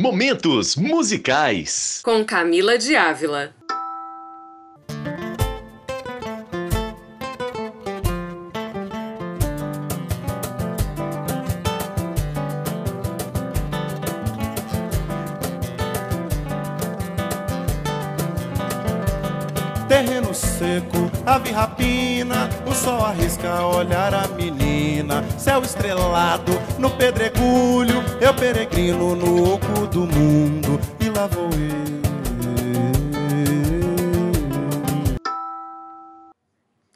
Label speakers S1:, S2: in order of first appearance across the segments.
S1: Momentos musicais.
S2: Com Camila de Ávila.
S3: Terreno seco, ave rapina, o sol arrisca olhar a menina. Céu estrelado no pedregulho, eu peregrino no oco do mundo e lá vou eu.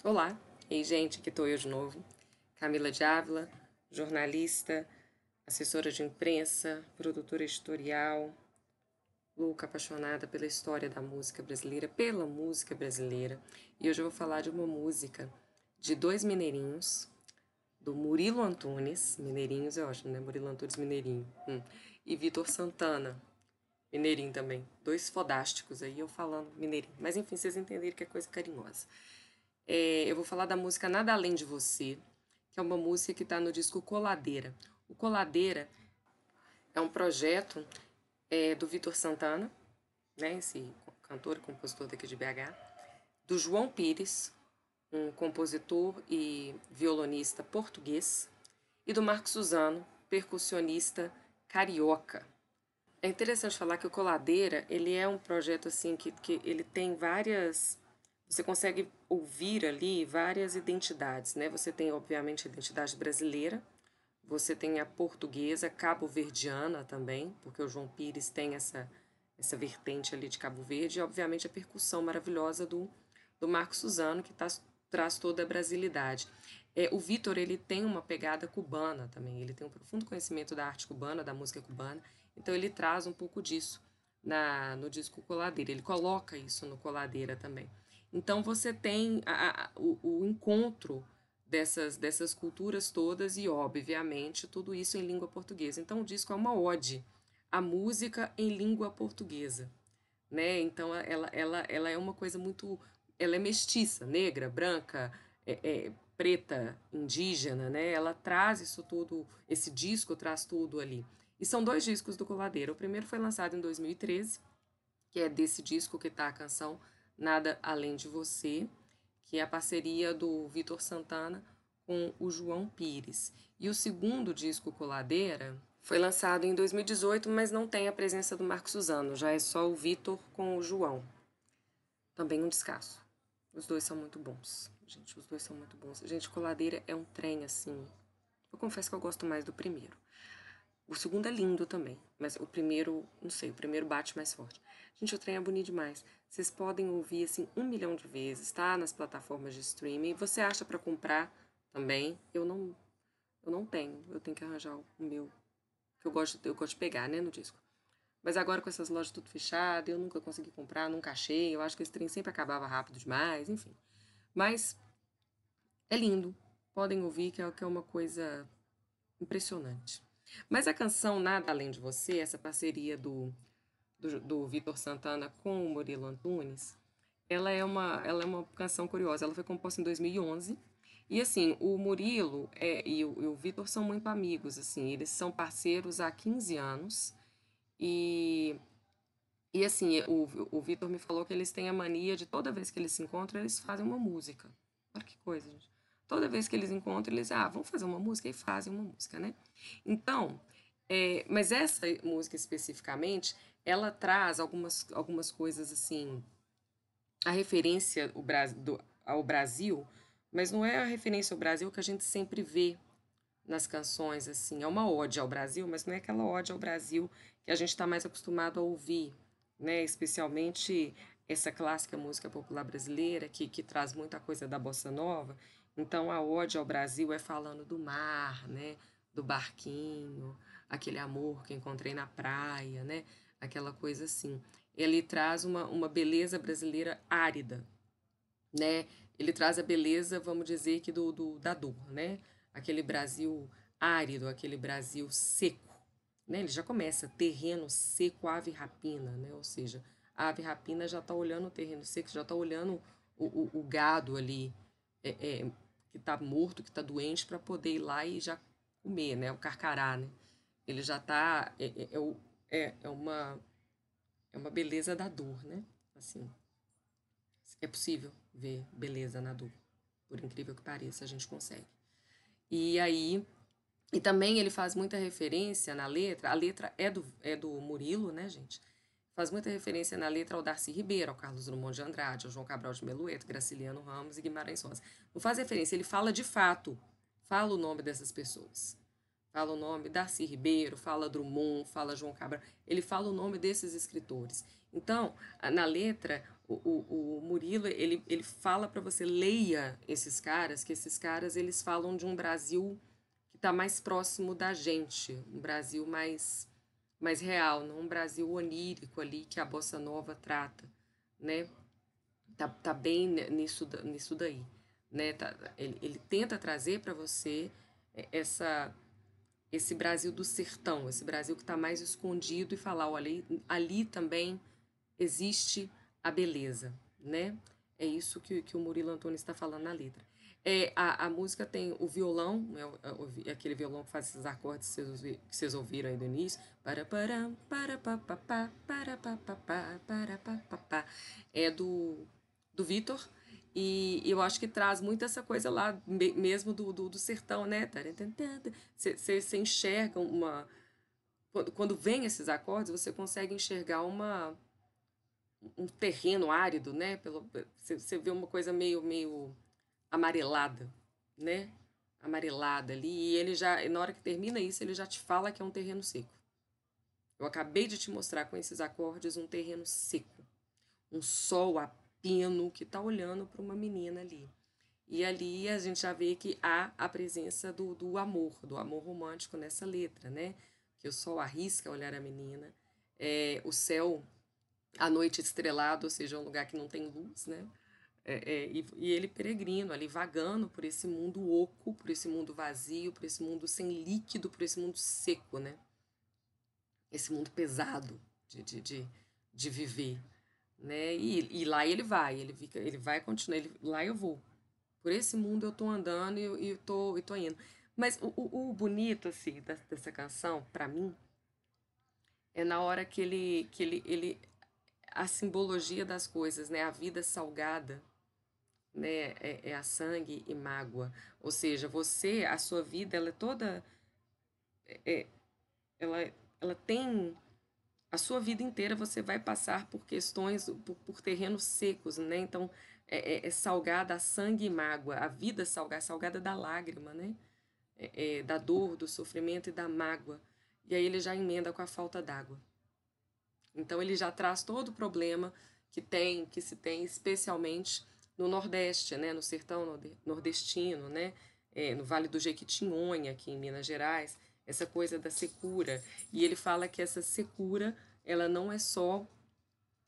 S2: Olá, ei gente, aqui tô eu de novo. Camila de Ávila, jornalista, assessora de imprensa, produtora editorial, louca, apaixonada pela história da música brasileira, pela música brasileira. E hoje eu vou falar de uma música de dois mineirinhos, do Murilo Antunes, mineirinhos é ótimo, né? Murilo Antunes Mineirinho, hum. e Vitor Santana, mineirinho também. Dois fodásticos aí, eu falando mineirinho. Mas enfim, vocês entenderam que é coisa carinhosa. É, eu vou falar da música Nada Além de Você, que é uma música que está no disco Coladeira. O Coladeira é um projeto é, do Vitor Santana, né, esse cantor e compositor daqui de BH, do João Pires, um compositor e violonista português, e do Marco Suzano, percussionista carioca. É interessante falar que o Coladeira, ele é um projeto assim que, que ele tem várias você consegue ouvir ali várias identidades, né? Você tem obviamente a identidade brasileira, você tem a portuguesa, cabo-verdiana também, porque o João Pires tem essa, essa vertente ali de Cabo Verde, e obviamente a percussão maravilhosa do, do Marco Suzano, que tá, traz toda a brasilidade. É, o Vitor ele tem uma pegada cubana também, ele tem um profundo conhecimento da arte cubana, da música cubana, então ele traz um pouco disso na, no disco Coladeira, ele coloca isso no Coladeira também. Então você tem a, a, o, o encontro dessas, dessas culturas todas e, obviamente, tudo isso em língua portuguesa. Então, o disco é uma ode à música em língua portuguesa. Né? Então, ela, ela, ela é uma coisa muito. Ela é mestiça, negra, branca, é, é, preta, indígena. Né? Ela traz isso tudo, esse disco traz tudo ali. E são dois discos do Coladeira. O primeiro foi lançado em 2013, que é desse disco que está a canção Nada Além de Você, que é a parceria do Vitor Santana com o João Pires. E o segundo disco, Coladeira, foi lançado em 2018, mas não tem a presença do Marco Suzano, já é só o Vitor com o João. Também um descasso. Os dois são muito bons. Gente, os dois são muito bons. Gente, Coladeira é um trem assim. Eu confesso que eu gosto mais do primeiro. O segundo é lindo também, mas o primeiro, não sei, o primeiro bate mais forte. Gente, o trem é bonito demais. Vocês podem ouvir assim um milhão de vezes, tá? Nas plataformas de streaming. Você acha para comprar também? Eu não, eu não tenho. Eu tenho que arranjar o meu que eu gosto, eu gosto de pegar, né, no disco. Mas agora com essas lojas tudo fechadas, eu nunca consegui comprar, nunca achei. Eu acho que esse trem sempre acabava rápido demais, enfim. Mas é lindo. Podem ouvir que é, que é uma coisa impressionante. Mas a canção Nada Além de Você, essa parceria do, do, do Vitor Santana com o Murilo Antunes, ela é, uma, ela é uma canção curiosa. Ela foi composta em 2011. E assim, o Murilo é, e o, o Vitor são muito amigos, assim, eles são parceiros há 15 anos. E, e assim, o, o Vitor me falou que eles têm a mania de toda vez que eles se encontram, eles fazem uma música. Olha que coisa, gente. Toda vez que eles encontram, eles, ah, vamos fazer uma música e fazem uma música, né? Então, é, mas essa música especificamente, ela traz algumas, algumas coisas assim, a referência ao Brasil, ao Brasil, mas não é a referência ao Brasil que a gente sempre vê nas canções, assim, é uma ode ao Brasil, mas não é aquela ode ao Brasil que a gente está mais acostumado a ouvir, né? Especialmente essa clássica música popular brasileira que, que traz muita coisa da bossa nova. Então a ode ao Brasil é falando do mar, né? Do barquinho, aquele amor que encontrei na praia, né? Aquela coisa assim. ele traz uma, uma beleza brasileira árida, né? Ele traz a beleza, vamos dizer que do, do da dor, né? Aquele Brasil árido, aquele Brasil seco, né? Ele já começa terreno seco, ave rapina, né? Ou seja, a ave rapina já está olhando o terreno seco, já está olhando o, o, o, gado ali é, é, que está morto, que está doente, para poder ir lá e já comer, né? O carcará, né? Ele já está é, é, é, é, é uma é uma beleza da dor, né? Assim, é possível ver beleza na dor, por incrível que pareça, a gente consegue. E aí, e também ele faz muita referência na letra, a letra é do, é do Murilo, né, gente? Faz muita referência na letra ao Darcy Ribeiro, ao Carlos Drummond de Andrade, ao João Cabral de Melueto, Graciliano Ramos e Guimarães Rosa. Não faz referência, ele fala de fato, fala o nome dessas pessoas. Fala o nome Darcy Ribeiro, fala Drummond, fala João Cabral. Ele fala o nome desses escritores. Então, na letra, o, o, o Murilo, ele, ele fala para você, leia esses caras, que esses caras, eles falam de um Brasil que está mais próximo da gente, um Brasil mais mais real, não um Brasil onírico ali que a bossa nova trata, né? Tá, tá bem nisso nisso daí, né? Tá, ele, ele tenta trazer para você essa esse Brasil do sertão, esse Brasil que está mais escondido e falar, olha, ali, ali também existe a beleza, né? É isso que, que o Murilo Antônio está falando na letra. É, a, a música tem o violão, é, aquele violão que faz esses acordes que vocês, que vocês ouviram aí do início. Para, para, para, pa, pa, pa, para, pa, pa, pa, para, pa, pa, pa. É do, do Vitor. E eu acho que traz muito essa coisa lá, mesmo do, do, do sertão, né? Você enxerga uma. Quando, quando vem esses acordes, você consegue enxergar uma um terreno árido, né? Pelo, você vê uma coisa meio, meio amarelada, né? Amarelada ali. E ele já, na hora que termina isso, ele já te fala que é um terreno seco. Eu acabei de te mostrar com esses acordes um terreno seco. Um sol a pino que está olhando para uma menina ali. E ali a gente já vê que há a presença do, do amor, do amor romântico nessa letra, né? Que o sol arrisca olhar a menina. É, o céu, a noite estrelado, ou seja, um lugar que não tem luz, né? É, é, e, e, ele peregrino ali, vagando por esse mundo oco, por esse mundo vazio, por esse mundo sem líquido, por esse mundo seco, né? Esse mundo pesado de, de, de, de viver, né? E, e lá ele vai, ele fica, ele vai continuar, ele, lá eu vou. Por esse mundo eu tô andando e, e tô, e tô indo. Mas o, o, o bonito, assim, dessa, dessa canção, para mim, é na hora que ele, que ele, ele a simbologia das coisas, né? A vida salgada, né, é, é, a sangue e mágoa. Ou seja, você, a sua vida, ela é toda. É, ela, ela tem. A sua vida inteira você vai passar por questões, por, por terrenos secos, né? Então, é, é, é salgada a sangue e mágoa. A vida salgada, salgada da lágrima, né? É, é, da dor, do sofrimento e da mágoa. E aí ele já emenda com a falta d'água. Então, ele já traz todo o problema que tem, que se tem, especialmente no Nordeste, né, no sertão nordestino, né, é, no Vale do Jequitinhonha, aqui em Minas Gerais, essa coisa da secura. E ele fala que essa secura, ela não é só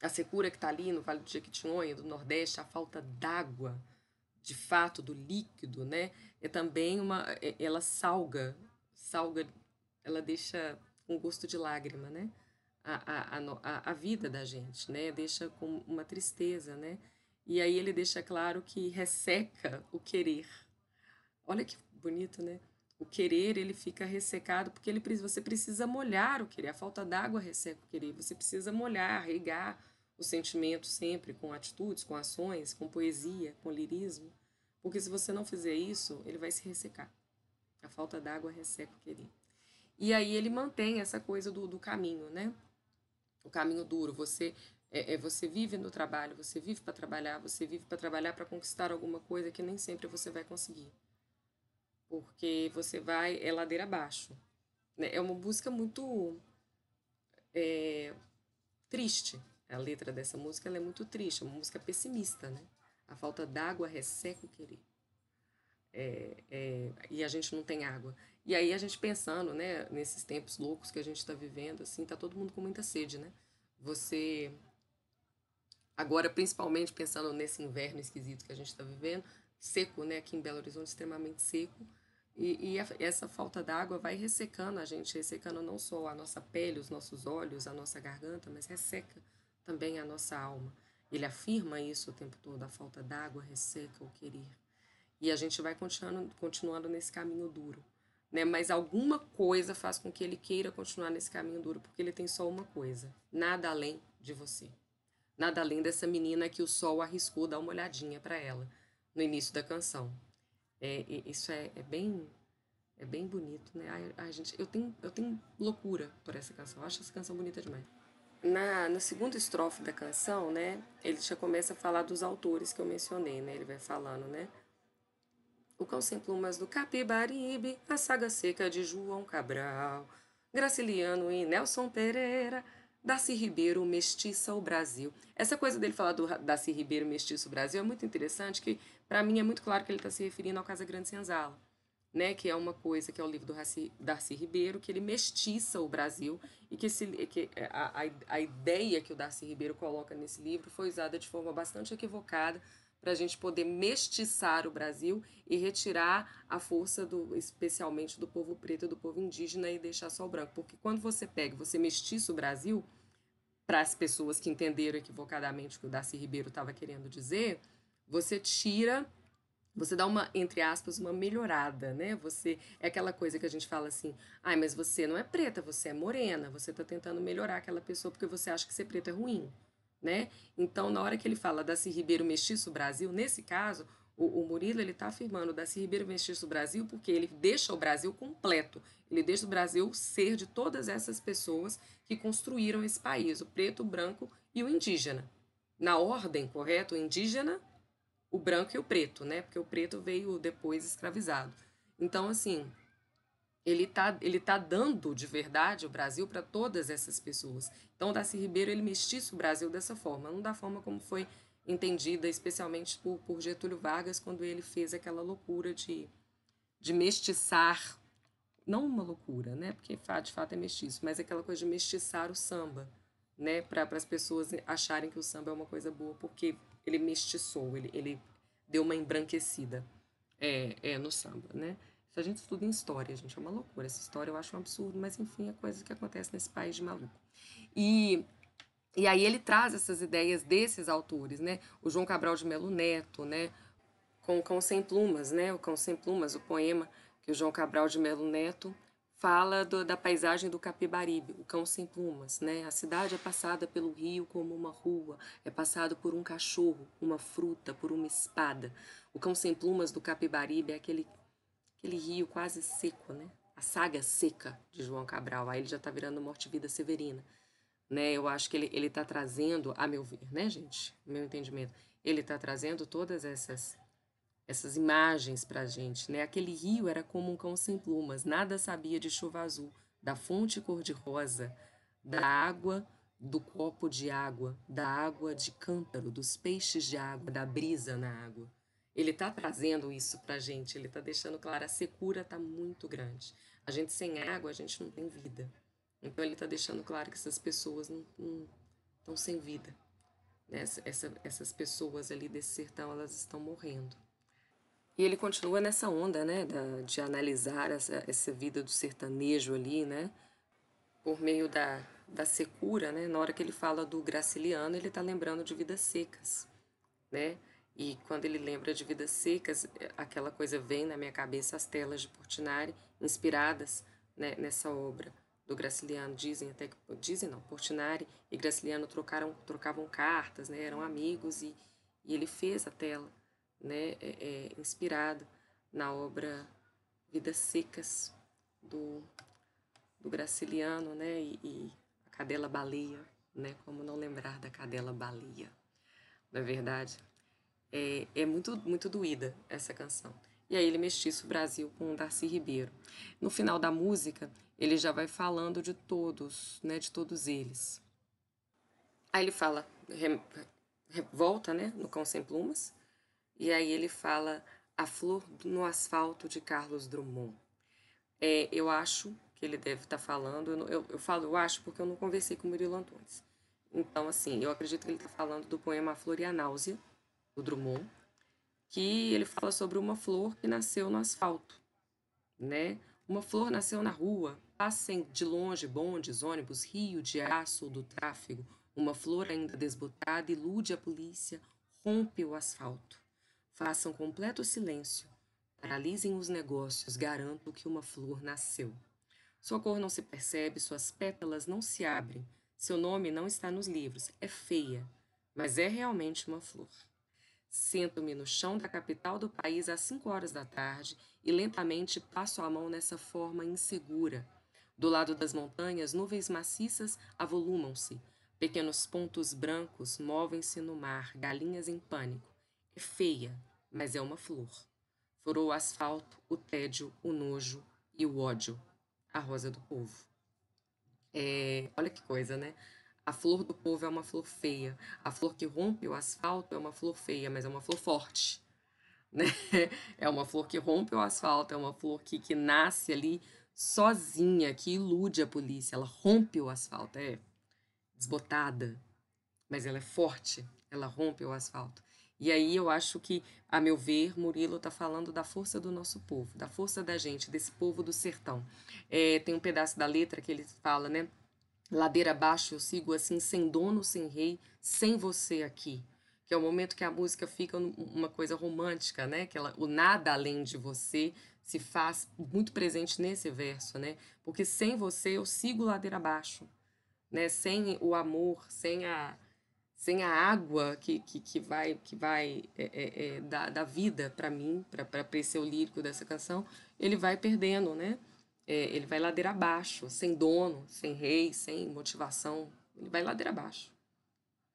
S2: a secura que está ali no Vale do Jequitinhonha, do Nordeste, a falta d'água, de fato, do líquido, né, é também uma, é, ela salga, salga, ela deixa um gosto de lágrima, né, a, a, a, a vida da gente, né, deixa com uma tristeza, né, e aí ele deixa claro que resseca o querer. Olha que bonito, né? O querer, ele fica ressecado porque ele, você precisa molhar o querer. A falta d'água resseca o querer. Você precisa molhar, regar o sentimento sempre com atitudes, com ações, com poesia, com lirismo. Porque se você não fizer isso, ele vai se ressecar. A falta d'água resseca o querer. E aí ele mantém essa coisa do, do caminho, né? O caminho duro. Você é, é, você vive no trabalho, você vive para trabalhar, você vive para trabalhar para conquistar alguma coisa que nem sempre você vai conseguir. Porque você vai, é ladeira abaixo. Né? É uma música muito é, triste. A letra dessa música é muito triste, é uma música pessimista, né? A falta d'água resseca o querer. É, é, e a gente não tem água. E aí a gente pensando, né, nesses tempos loucos que a gente está vivendo, assim, tá todo mundo com muita sede, né? Você Agora, principalmente pensando nesse inverno esquisito que a gente está vivendo, seco, né? Aqui em Belo Horizonte, extremamente seco. E, e a, essa falta d'água vai ressecando a gente, ressecando não só a nossa pele, os nossos olhos, a nossa garganta, mas resseca também a nossa alma. Ele afirma isso o tempo todo: a falta d'água resseca o querer. E a gente vai continuando, continuando nesse caminho duro. Né? Mas alguma coisa faz com que ele queira continuar nesse caminho duro, porque ele tem só uma coisa: nada além de você. Nada além dessa menina que o sol arriscou dar uma olhadinha para ela no início da canção. É, isso é, é, bem é bem bonito, né? A, gente, eu tenho eu tenho loucura por essa canção. Eu acho essa canção bonita demais. Na, na segunda estrofe da canção, né, ele já começa a falar dos autores que eu mencionei, né? Ele vai falando, né? O Cão Sem Plumas do Capibaribe, A Saga Seca de João Cabral, Graciliano e Nelson Pereira, Darcy Ribeiro mestiça o Brasil. Essa coisa dele falar do Darcy Ribeiro mestiça o Brasil é muito interessante, que para mim é muito claro que ele está se referindo ao Casa Grande Senzala, né? Que é uma coisa que é o livro do Darcy Ribeiro, que ele mestiça o Brasil e que, esse, que a, a, a ideia que o Darcy Ribeiro coloca nesse livro foi usada de forma bastante equivocada para a gente poder mestiçar o Brasil e retirar a força do, especialmente do povo preto do povo indígena e deixar só o branco. Porque quando você pega, você mestiça o Brasil, para as pessoas que entenderam equivocadamente o que o Darcy Ribeiro estava querendo dizer, você tira, você dá uma, entre aspas, uma melhorada, né? Você é aquela coisa que a gente fala assim, ai, mas você não é preta, você é morena, você está tentando melhorar aquela pessoa porque você acha que ser preto é ruim né? Então, na hora que ele fala Daci Ribeiro Mestiço Brasil, nesse caso, o, o Murilo ele está afirmando Daci Ribeiro Mestiço Brasil porque ele deixa o Brasil completo. Ele deixa o Brasil ser de todas essas pessoas que construíram esse país, o preto, o branco e o indígena. Na ordem, correto? O indígena, o branco e o preto, né? Porque o preto veio depois escravizado. Então, assim, ele está ele tá dando de verdade o Brasil para todas essas pessoas. Então, Darcy Ribeiro ele mestiça o Brasil dessa forma, não da forma como foi entendida, especialmente por, por Getúlio Vargas, quando ele fez aquela loucura de, de mestiçar, não uma loucura, né? Porque de fato é mestiço, mas aquela coisa de mestiçar o samba, né? Para as pessoas acharem que o samba é uma coisa boa, porque ele mestiçou, ele, ele deu uma embranquecida é, é, no samba, né? Se a gente estuda em história, gente, é uma loucura. Essa história eu acho um absurdo, mas enfim, é coisa que acontece nesse país de maluco. E, e aí ele traz essas ideias desses autores, né? O João Cabral de Melo Neto, né? Com o Cão Sem Plumas, né? O Cão Sem Plumas, o poema que o João Cabral de Melo Neto fala do, da paisagem do Capibaribe, o cão sem plumas, né? A cidade é passada pelo rio como uma rua, é passado por um cachorro, uma fruta, por uma espada. O cão sem plumas do Capibaribe é aquele aquele rio quase seco, né? A saga seca de João Cabral. Aí ele já está virando Morte-Vida Severina. Né? Eu acho que ele ele está trazendo, a meu ver, né, gente? Meu entendimento, ele está trazendo todas essas essas imagens para a gente, né? Aquele rio era como um cão sem plumas, nada sabia de chuva azul, da fonte cor-de-rosa, da água, do copo de água, da água de cântaro, dos peixes de água, da brisa na água. Ele está trazendo isso para a gente, ele está deixando claro, a secura está muito grande. A gente sem água, a gente não tem vida. Então ele está deixando claro que essas pessoas não estão sem vida. Né? Essa, essa, essas pessoas ali desse sertão, elas estão morrendo. E ele continua nessa onda, né, da, de analisar essa, essa vida do sertanejo ali, né, por meio da, da secura, né, na hora que ele fala do graciliano, ele está lembrando de vidas secas, né, e quando ele lembra de Vidas Secas, aquela coisa vem na minha cabeça, as telas de Portinari, inspiradas né, nessa obra do Graciliano. Dizem até que, dizem não, Portinari e Graciliano trocaram, trocavam cartas, né, eram amigos, e, e ele fez a tela né, é, é, inspirado na obra Vidas Secas do, do Graciliano né, e, e a cadela baleia, né, como não lembrar da cadela baleia, é verdade? É, é muito, muito doída essa canção. E aí ele mestiça o Brasil com Darcy Ribeiro. No final da música, ele já vai falando de todos, né, de todos eles. Aí ele fala, volta, né, no Cão Sem Plumas, e aí ele fala A Flor no Asfalto de Carlos Drummond. É, eu acho que ele deve estar tá falando, eu, eu, eu, falo eu acho porque eu não conversei com o Murilo Antunes. Então, assim, eu acredito que ele está falando do poema A Flor e a Náusea, do Drummond, que ele fala sobre uma flor que nasceu no asfalto, né? Uma flor nasceu na rua, passem de longe bondes, ônibus, rio de aço do tráfego. Uma flor ainda desbotada ilude a polícia, rompe o asfalto. Façam completo silêncio, paralisem os negócios, garanto que uma flor nasceu. Sua cor não se percebe, suas pétalas não se abrem, seu nome não está nos livros, é feia, mas é realmente uma flor. Sento-me no chão da capital do país às cinco horas da tarde e lentamente passo a mão nessa forma insegura. Do lado das montanhas, nuvens maciças avolumam-se. Pequenos pontos brancos movem-se no mar, galinhas em pânico. É feia, mas é uma flor. Furou o asfalto, o tédio, o nojo e o ódio. A rosa do povo. É, olha que coisa, né? A flor do povo é uma flor feia. A flor que rompe o asfalto é uma flor feia, mas é uma flor forte. Né? É uma flor que rompe o asfalto, é uma flor que, que nasce ali sozinha, que ilude a polícia. Ela rompe o asfalto, é desbotada, mas ela é forte, ela rompe o asfalto. E aí eu acho que, a meu ver, Murilo está falando da força do nosso povo, da força da gente, desse povo do sertão. É, tem um pedaço da letra que ele fala, né? Ladeira abaixo eu sigo assim, sem dono, sem rei, sem você aqui. Que é o momento que a música fica uma coisa romântica, né? Que ela, o nada além de você se faz muito presente nesse verso, né? Porque sem você eu sigo ladeira abaixo, né? Sem o amor, sem a, sem a água que, que, que vai que vai é, é, é, dar, dar vida para mim, para esse o lírico dessa canção, ele vai perdendo, né? É, ele vai ladeira abaixo, sem dono, sem rei, sem motivação. Ele vai ladeira abaixo.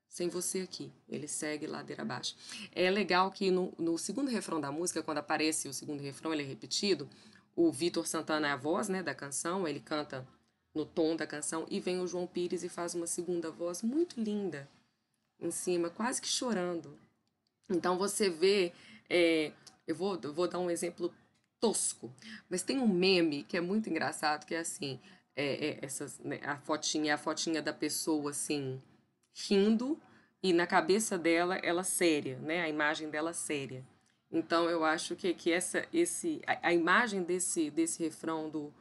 S2: Sem você aqui. Ele segue ladeira abaixo. É legal que no, no segundo refrão da música, quando aparece o segundo refrão, ele é repetido. O Vitor Santana é a voz né, da canção, ele canta no tom da canção, e vem o João Pires e faz uma segunda voz muito linda em cima, quase que chorando. Então você vê. É, eu, vou, eu vou dar um exemplo tosco. Mas tem um meme que é muito engraçado, que é assim, é, é essas, né, a fotinha, a fotinha da pessoa assim, rindo, e na cabeça dela, ela séria, né? A imagem dela séria. Então eu acho que, que essa, esse, a, a imagem desse, desse refrão do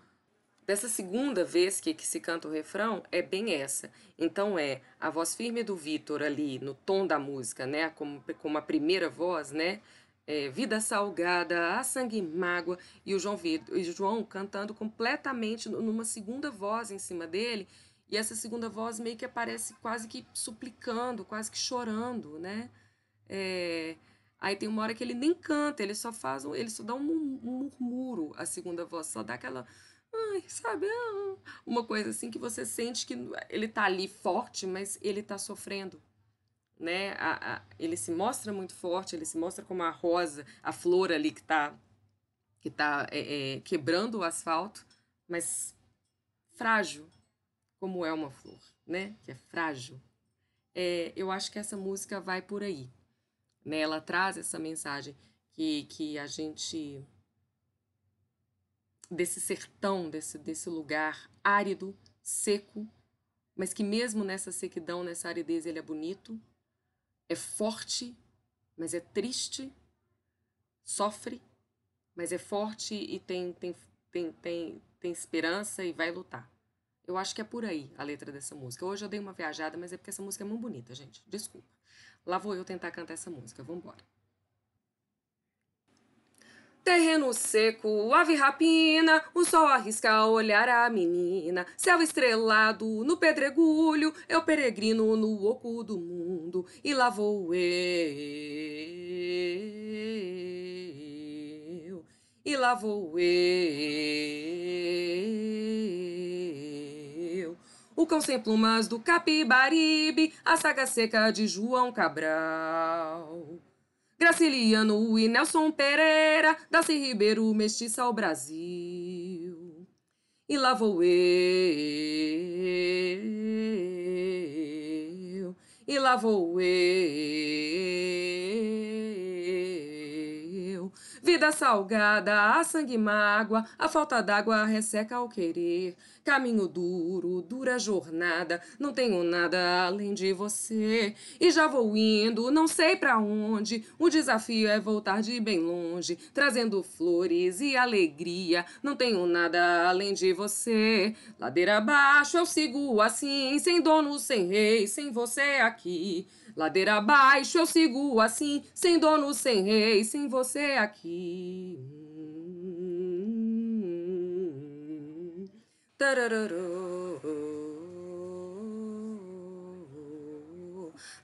S2: dessa segunda vez que, que se canta o refrão é bem essa. Então é a voz firme do Vitor ali no tom da música, né? Como, como a primeira voz, né? É, Vida Salgada, A Sangue Mágoa, e o João, Vitor, e João cantando completamente numa segunda voz em cima dele, e essa segunda voz meio que aparece quase que suplicando, quase que chorando, né? É, aí tem uma hora que ele nem canta, ele só faz, um, ele só dá um, um murmúrio, a segunda voz, só dá aquela, ai, sabe, ah, uma coisa assim que você sente que ele tá ali forte, mas ele tá sofrendo, né? A, a, ele se mostra muito forte, ele se mostra como a rosa, a flor ali que está que tá, é, é, quebrando o asfalto, mas frágil, como é uma flor, né? Que é frágil. É, eu acho que essa música vai por aí. Né? Ela traz essa mensagem que, que a gente desse sertão, desse, desse lugar árido, seco, mas que mesmo nessa sequidão, nessa aridez, ele é bonito, é forte, mas é triste, sofre, mas é forte e tem, tem, tem, tem, tem esperança e vai lutar. Eu acho que é por aí a letra dessa música. Hoje eu dei uma viajada, mas é porque essa música é muito bonita, gente. Desculpa. Lá vou eu tentar cantar essa música. Vamos embora. Terreno seco, ave rapina, o sol arrisca olhar a menina. Céu estrelado no pedregulho, eu peregrino no oco do mundo. E lá vou eu, e lá vou eu. O cão sem plumas do Capibaribe, a saga seca de João Cabral. Graciliano e Nelson Pereira, Darcy Ribeiro, mestiça ao Brasil. E lá vou eu, e lá vou eu, Vida salgada, a sangue mágoa, a falta d'água resseca ao querer. Caminho duro, dura jornada, não tenho nada além de você. E já vou indo, não sei para onde. O desafio é voltar de bem longe, trazendo flores e alegria. Não tenho nada além de você. Ladeira abaixo eu sigo assim, sem dono, sem rei, sem você aqui. Ladeira abaixo eu sigo assim, sem dono, sem rei, sem você aqui.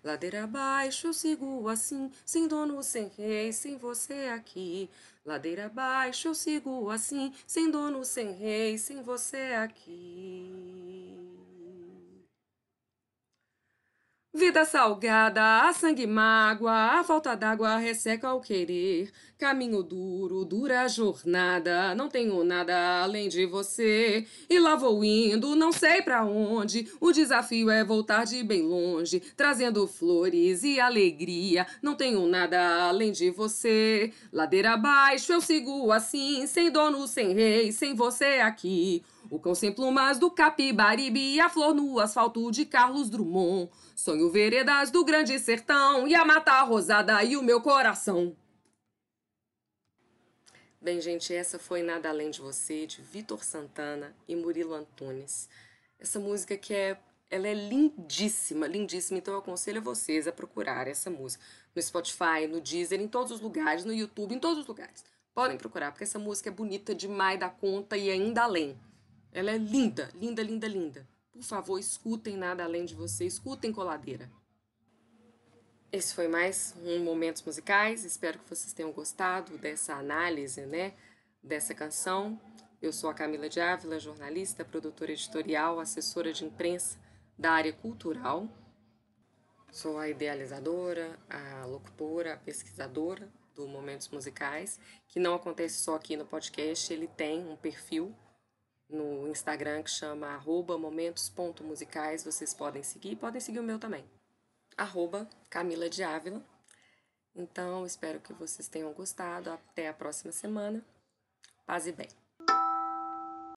S2: Ladeira abaixo eu sigo assim, sem dono, sem rei, sem você aqui. Ladeira abaixo eu sigo assim, sem dono, sem rei, sem você aqui. Vida salgada, a sangue mágoa, a falta d'água resseca ao querer. Caminho duro, dura jornada, não tenho nada além de você. E lá vou indo, não sei para onde. O desafio é voltar de bem longe, trazendo flores e alegria. Não tenho nada além de você. Ladeira abaixo eu sigo assim, sem dono, sem rei, sem você aqui. O cão sem plumas do Capibaribe, a flor no asfalto de Carlos Drummond. Sonho veredas do grande sertão e a mata rosada e o meu coração. Bem, gente, essa foi Nada Além de Você, de Vitor Santana e Murilo Antunes. Essa música que é, ela é lindíssima, lindíssima, então eu aconselho a vocês a procurar essa música no Spotify, no Deezer, em todos os lugares, no YouTube, em todos os lugares. Podem procurar, porque essa música é bonita demais da conta e ainda além. Ela é linda, linda, linda, linda. Por favor, escutem nada além de você, escutem coladeira. Esse foi mais um Momentos Musicais. Espero que vocês tenham gostado dessa análise, né, dessa canção. Eu sou a Camila de Ávila, jornalista, produtora editorial, assessora de imprensa da área cultural. Sou a idealizadora, a locutora, a pesquisadora do Momentos Musicais, que não acontece só aqui no podcast, ele tem um perfil no Instagram que chama momentos.musicais. Vocês podem seguir, podem seguir o meu também. Arroba Camila de Ávila. Então, espero que vocês tenham gostado. Até a próxima semana. Paz e bem.